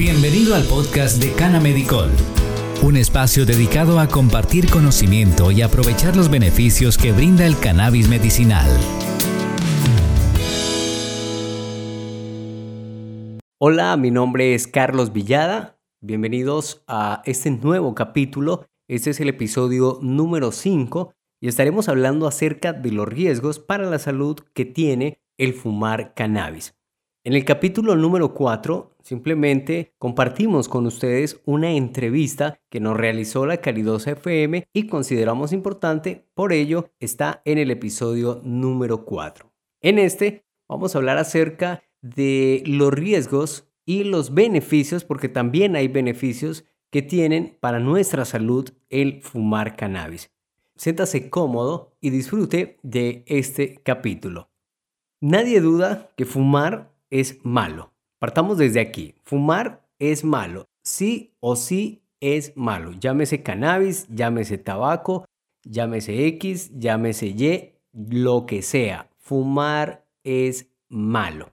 Bienvenido al podcast de Cana Medicol, un espacio dedicado a compartir conocimiento y aprovechar los beneficios que brinda el cannabis medicinal. Hola, mi nombre es Carlos Villada. Bienvenidos a este nuevo capítulo. Este es el episodio número 5 y estaremos hablando acerca de los riesgos para la salud que tiene el fumar cannabis. En el capítulo número 4 simplemente compartimos con ustedes una entrevista que nos realizó la Calidosa FM y consideramos importante, por ello está en el episodio número 4. En este vamos a hablar acerca de los riesgos y los beneficios, porque también hay beneficios que tienen para nuestra salud el fumar cannabis. Siéntase cómodo y disfrute de este capítulo. Nadie duda que fumar es malo. Partamos desde aquí. Fumar es malo. Sí o sí es malo. Llámese cannabis, llámese tabaco, llámese X, llámese Y, lo que sea. Fumar es malo.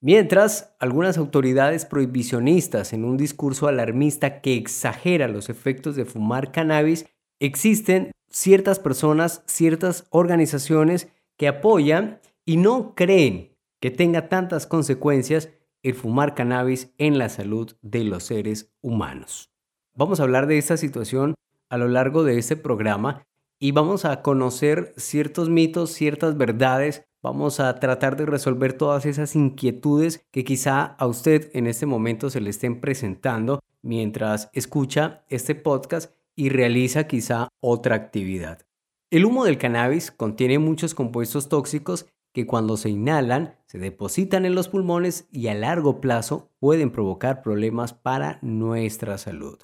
Mientras, algunas autoridades prohibicionistas en un discurso alarmista que exagera los efectos de fumar cannabis, existen ciertas personas, ciertas organizaciones que apoyan y no creen que tenga tantas consecuencias el fumar cannabis en la salud de los seres humanos. Vamos a hablar de esta situación a lo largo de este programa y vamos a conocer ciertos mitos, ciertas verdades, vamos a tratar de resolver todas esas inquietudes que quizá a usted en este momento se le estén presentando mientras escucha este podcast y realiza quizá otra actividad. El humo del cannabis contiene muchos compuestos tóxicos que cuando se inhalan se depositan en los pulmones y a largo plazo pueden provocar problemas para nuestra salud.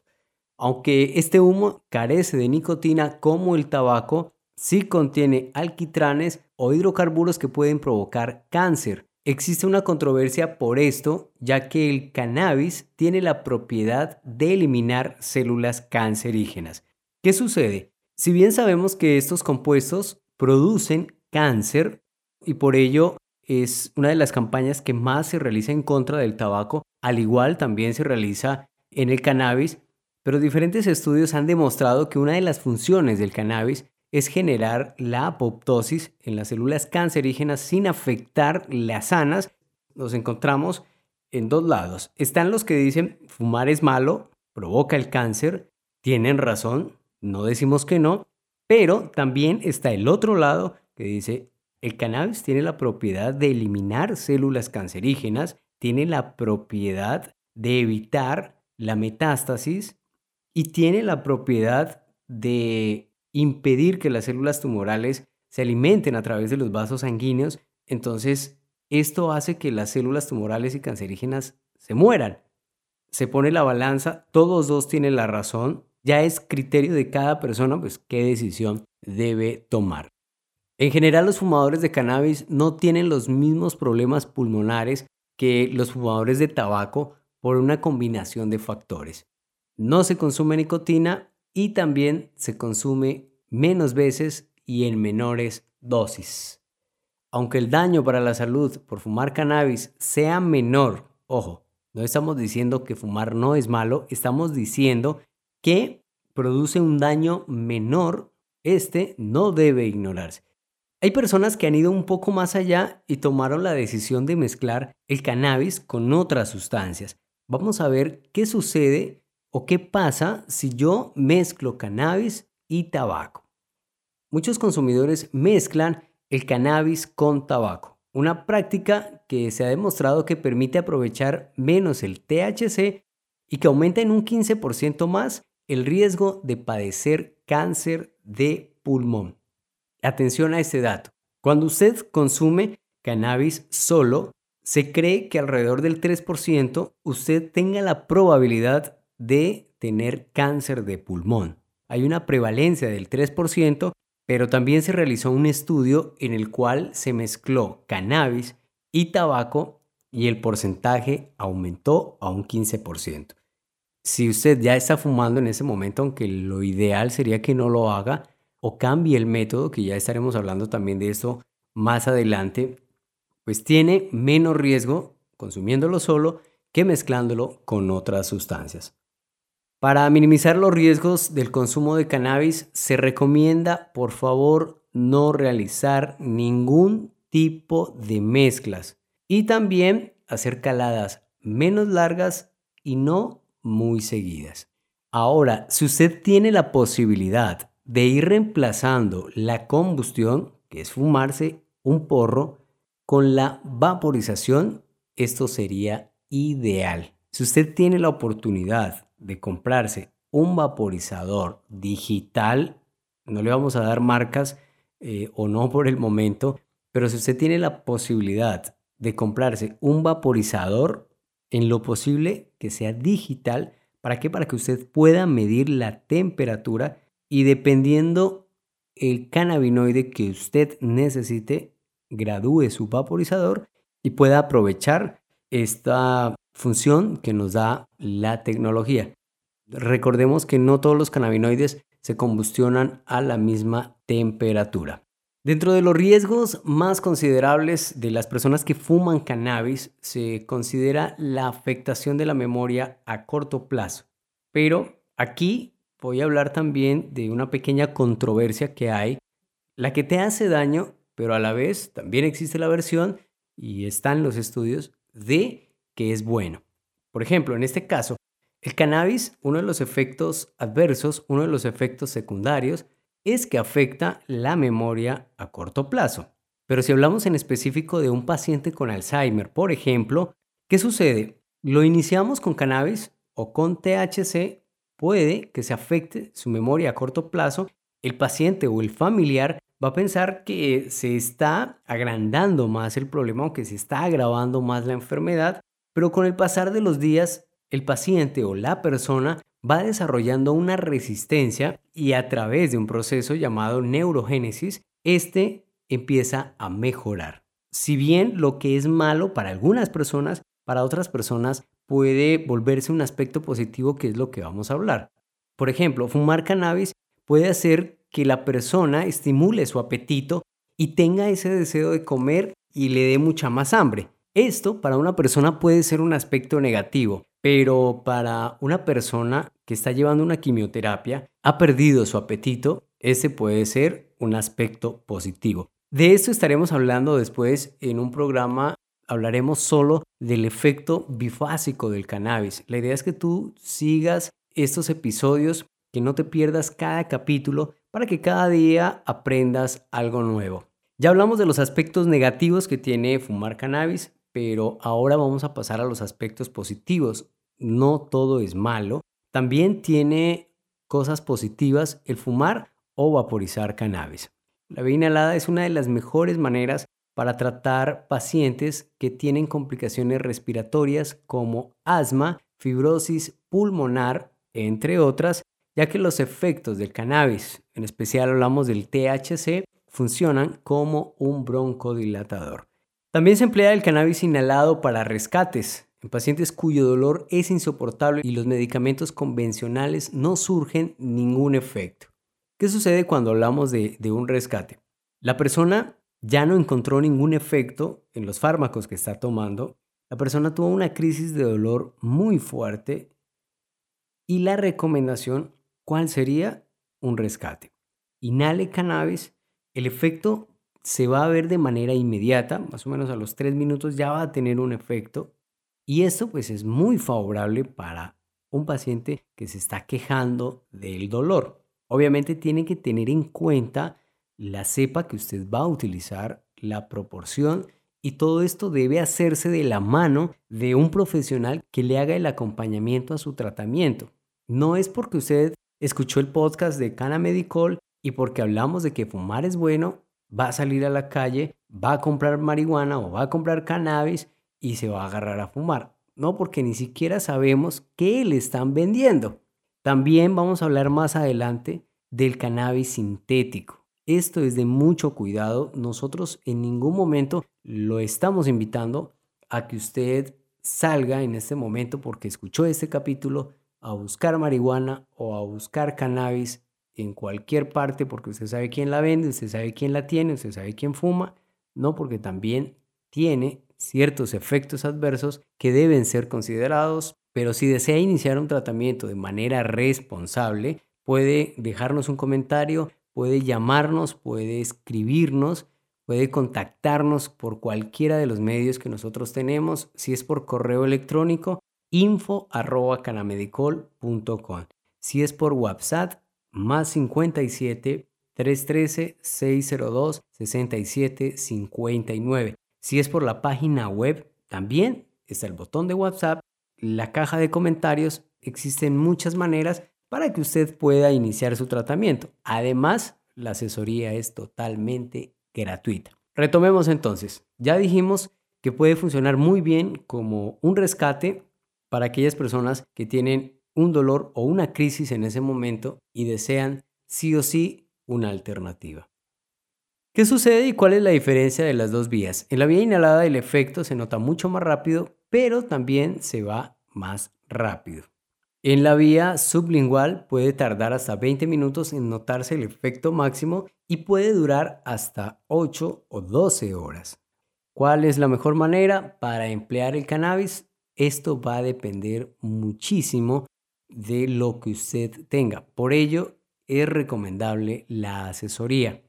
Aunque este humo carece de nicotina como el tabaco, sí contiene alquitranes o hidrocarburos que pueden provocar cáncer. Existe una controversia por esto, ya que el cannabis tiene la propiedad de eliminar células cancerígenas. ¿Qué sucede? Si bien sabemos que estos compuestos producen cáncer, y por ello es una de las campañas que más se realiza en contra del tabaco, al igual también se realiza en el cannabis, pero diferentes estudios han demostrado que una de las funciones del cannabis es generar la apoptosis en las células cancerígenas sin afectar las sanas. Nos encontramos en dos lados. Están los que dicen fumar es malo, provoca el cáncer, tienen razón, no decimos que no, pero también está el otro lado que dice el cannabis tiene la propiedad de eliminar células cancerígenas, tiene la propiedad de evitar la metástasis y tiene la propiedad de impedir que las células tumorales se alimenten a través de los vasos sanguíneos. Entonces, esto hace que las células tumorales y cancerígenas se mueran. Se pone la balanza, todos dos tienen la razón. Ya es criterio de cada persona, pues, qué decisión debe tomar. En general, los fumadores de cannabis no tienen los mismos problemas pulmonares que los fumadores de tabaco por una combinación de factores. No se consume nicotina y también se consume menos veces y en menores dosis. Aunque el daño para la salud por fumar cannabis sea menor, ojo, no estamos diciendo que fumar no es malo, estamos diciendo que produce un daño menor, este no debe ignorarse. Hay personas que han ido un poco más allá y tomaron la decisión de mezclar el cannabis con otras sustancias. Vamos a ver qué sucede o qué pasa si yo mezclo cannabis y tabaco. Muchos consumidores mezclan el cannabis con tabaco, una práctica que se ha demostrado que permite aprovechar menos el THC y que aumenta en un 15% más el riesgo de padecer cáncer de pulmón. Atención a este dato. Cuando usted consume cannabis solo, se cree que alrededor del 3% usted tenga la probabilidad de tener cáncer de pulmón. Hay una prevalencia del 3%, pero también se realizó un estudio en el cual se mezcló cannabis y tabaco y el porcentaje aumentó a un 15%. Si usted ya está fumando en ese momento, aunque lo ideal sería que no lo haga, o cambie el método, que ya estaremos hablando también de eso más adelante, pues tiene menos riesgo consumiéndolo solo que mezclándolo con otras sustancias. Para minimizar los riesgos del consumo de cannabis, se recomienda, por favor, no realizar ningún tipo de mezclas y también hacer caladas menos largas y no muy seguidas. Ahora, si usted tiene la posibilidad de ir reemplazando la combustión, que es fumarse un porro, con la vaporización, esto sería ideal. Si usted tiene la oportunidad de comprarse un vaporizador digital, no le vamos a dar marcas eh, o no por el momento, pero si usted tiene la posibilidad de comprarse un vaporizador, en lo posible que sea digital, ¿para qué? Para que usted pueda medir la temperatura y dependiendo el cannabinoide que usted necesite, gradúe su vaporizador y pueda aprovechar esta función que nos da la tecnología. Recordemos que no todos los cannabinoides se combustionan a la misma temperatura. Dentro de los riesgos más considerables de las personas que fuman cannabis se considera la afectación de la memoria a corto plazo. Pero aquí voy a hablar también de una pequeña controversia que hay, la que te hace daño, pero a la vez también existe la versión y están los estudios de que es bueno. Por ejemplo, en este caso, el cannabis, uno de los efectos adversos, uno de los efectos secundarios, es que afecta la memoria a corto plazo. Pero si hablamos en específico de un paciente con Alzheimer, por ejemplo, ¿qué sucede? Lo iniciamos con cannabis o con THC, puede que se afecte su memoria a corto plazo. El paciente o el familiar va a pensar que se está agrandando más el problema o que se está agravando más la enfermedad pero con el pasar de los días, el paciente o la persona va desarrollando una resistencia y a través de un proceso llamado neurogénesis, este empieza a mejorar. Si bien lo que es malo para algunas personas, para otras personas puede volverse un aspecto positivo que es lo que vamos a hablar. Por ejemplo, fumar cannabis puede hacer que la persona estimule su apetito y tenga ese deseo de comer y le dé mucha más hambre. Esto para una persona puede ser un aspecto negativo, pero para una persona que está llevando una quimioterapia, ha perdido su apetito, ese puede ser un aspecto positivo. De esto estaremos hablando después en un programa, hablaremos solo del efecto bifásico del cannabis. La idea es que tú sigas estos episodios, que no te pierdas cada capítulo para que cada día aprendas algo nuevo. Ya hablamos de los aspectos negativos que tiene fumar cannabis, pero ahora vamos a pasar a los aspectos positivos. No todo es malo. También tiene cosas positivas el fumar o vaporizar cannabis. La vía inhalada es una de las mejores maneras para tratar pacientes que tienen complicaciones respiratorias como asma, fibrosis pulmonar, entre otras, ya que los efectos del cannabis, en especial hablamos del THC, funcionan como un broncodilatador. También se emplea el cannabis inhalado para rescates en pacientes cuyo dolor es insoportable y los medicamentos convencionales no surgen ningún efecto. ¿Qué sucede cuando hablamos de, de un rescate? La persona ya no encontró ningún efecto en los fármacos que está tomando. La persona tuvo una crisis de dolor muy fuerte y la recomendación, ¿cuál sería? Un rescate. Inhale cannabis. El efecto se va a ver de manera inmediata, más o menos a los tres minutos ya va a tener un efecto. Y esto pues es muy favorable para un paciente que se está quejando del dolor. Obviamente tiene que tener en cuenta la cepa que usted va a utilizar, la proporción y todo esto debe hacerse de la mano de un profesional que le haga el acompañamiento a su tratamiento. No es porque usted escuchó el podcast de Cana Medicol y porque hablamos de que fumar es bueno, va a salir a la calle, va a comprar marihuana o va a comprar cannabis y se va a agarrar a fumar. No, porque ni siquiera sabemos qué le están vendiendo. También vamos a hablar más adelante del cannabis sintético. Esto es de mucho cuidado. Nosotros en ningún momento lo estamos invitando a que usted salga en este momento porque escuchó este capítulo a buscar marihuana o a buscar cannabis en cualquier parte porque usted sabe quién la vende, usted sabe quién la tiene, usted sabe quién fuma, no porque también tiene ciertos efectos adversos que deben ser considerados, pero si desea iniciar un tratamiento de manera responsable, puede dejarnos un comentario, puede llamarnos, puede escribirnos, puede contactarnos por cualquiera de los medios que nosotros tenemos, si es por correo electrónico, info Si es por WhatsApp, más 57 313 602 67 59. Si es por la página web, también está el botón de WhatsApp, la caja de comentarios, existen muchas maneras para que usted pueda iniciar su tratamiento. Además, la asesoría es totalmente gratuita. Retomemos entonces. Ya dijimos que puede funcionar muy bien como un rescate para aquellas personas que tienen un dolor o una crisis en ese momento y desean sí o sí una alternativa. ¿Qué sucede y cuál es la diferencia de las dos vías? En la vía inhalada el efecto se nota mucho más rápido, pero también se va más rápido. En la vía sublingual puede tardar hasta 20 minutos en notarse el efecto máximo y puede durar hasta 8 o 12 horas. ¿Cuál es la mejor manera para emplear el cannabis? Esto va a depender muchísimo de lo que usted tenga. Por ello, es recomendable la asesoría.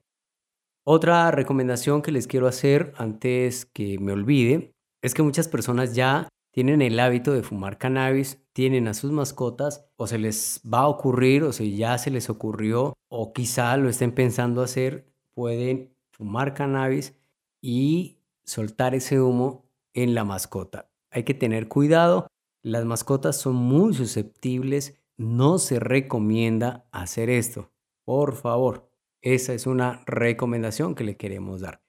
Otra recomendación que les quiero hacer antes que me olvide es que muchas personas ya tienen el hábito de fumar cannabis, tienen a sus mascotas o se les va a ocurrir o si ya se les ocurrió o quizá lo estén pensando hacer, pueden fumar cannabis y soltar ese humo en la mascota. Hay que tener cuidado, las mascotas son muy susceptibles, no se recomienda hacer esto. Por favor, esa es una recomendación que le queremos dar.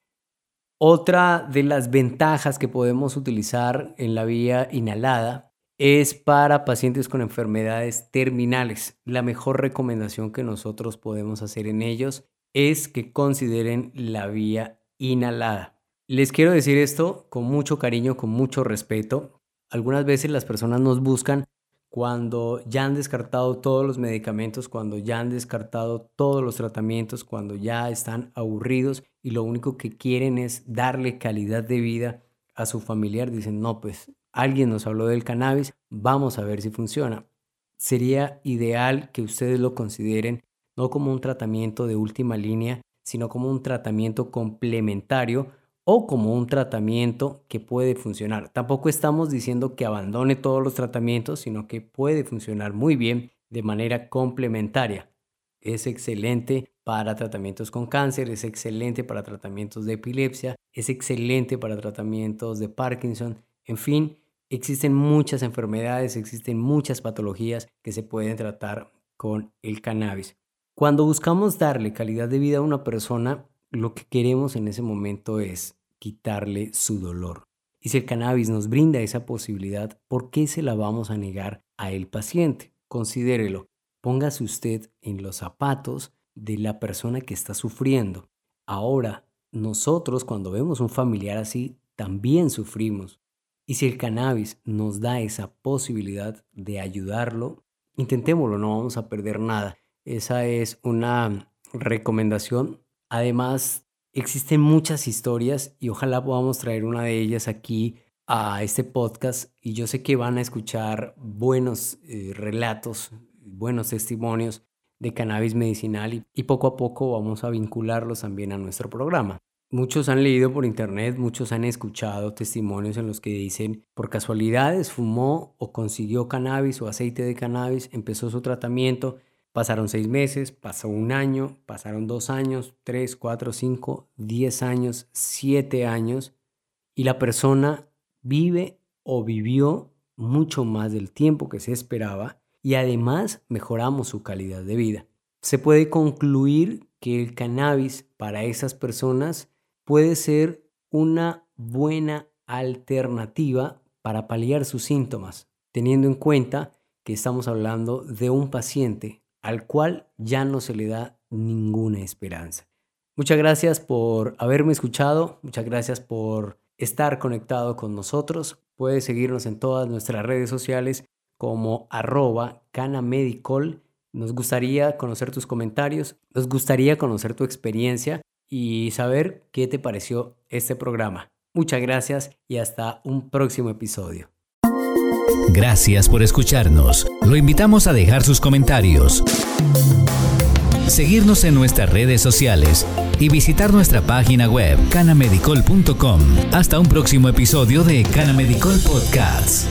Otra de las ventajas que podemos utilizar en la vía inhalada es para pacientes con enfermedades terminales. La mejor recomendación que nosotros podemos hacer en ellos es que consideren la vía inhalada. Les quiero decir esto con mucho cariño, con mucho respeto. Algunas veces las personas nos buscan cuando ya han descartado todos los medicamentos, cuando ya han descartado todos los tratamientos, cuando ya están aburridos y lo único que quieren es darle calidad de vida a su familiar, dicen, no, pues alguien nos habló del cannabis, vamos a ver si funciona. Sería ideal que ustedes lo consideren no como un tratamiento de última línea, sino como un tratamiento complementario o como un tratamiento que puede funcionar. Tampoco estamos diciendo que abandone todos los tratamientos, sino que puede funcionar muy bien de manera complementaria. Es excelente para tratamientos con cáncer, es excelente para tratamientos de epilepsia, es excelente para tratamientos de Parkinson. En fin, existen muchas enfermedades, existen muchas patologías que se pueden tratar con el cannabis. Cuando buscamos darle calidad de vida a una persona, lo que queremos en ese momento es quitarle su dolor. Y si el cannabis nos brinda esa posibilidad, ¿por qué se la vamos a negar a el paciente? Considérelo. Póngase usted en los zapatos de la persona que está sufriendo. Ahora, nosotros cuando vemos un familiar así, también sufrimos. Y si el cannabis nos da esa posibilidad de ayudarlo, intentémoslo, no vamos a perder nada. Esa es una recomendación Además, existen muchas historias y ojalá podamos traer una de ellas aquí a este podcast y yo sé que van a escuchar buenos eh, relatos, buenos testimonios de cannabis medicinal y, poco a poco vamos a vincularlos también a nuestro programa. Muchos han leído por internet, muchos han escuchado testimonios en los que dicen, por casualidades fumó o consiguió cannabis o aceite de cannabis, empezó su tratamiento Pasaron seis meses, pasó un año, pasaron dos años, tres, cuatro, cinco, diez años, siete años, y la persona vive o vivió mucho más del tiempo que se esperaba y además mejoramos su calidad de vida. Se puede concluir que el cannabis para esas personas puede ser una buena alternativa para paliar sus síntomas, teniendo en cuenta que estamos hablando de un paciente al cual ya no se le da ninguna esperanza. Muchas gracias por haberme escuchado, muchas gracias por estar conectado con nosotros. Puedes seguirnos en todas nuestras redes sociales como arroba canamedicol. Nos gustaría conocer tus comentarios, nos gustaría conocer tu experiencia y saber qué te pareció este programa. Muchas gracias y hasta un próximo episodio. Gracias por escucharnos. Lo invitamos a dejar sus comentarios, seguirnos en nuestras redes sociales y visitar nuestra página web canamedicol.com. Hasta un próximo episodio de Canamedicol Podcast.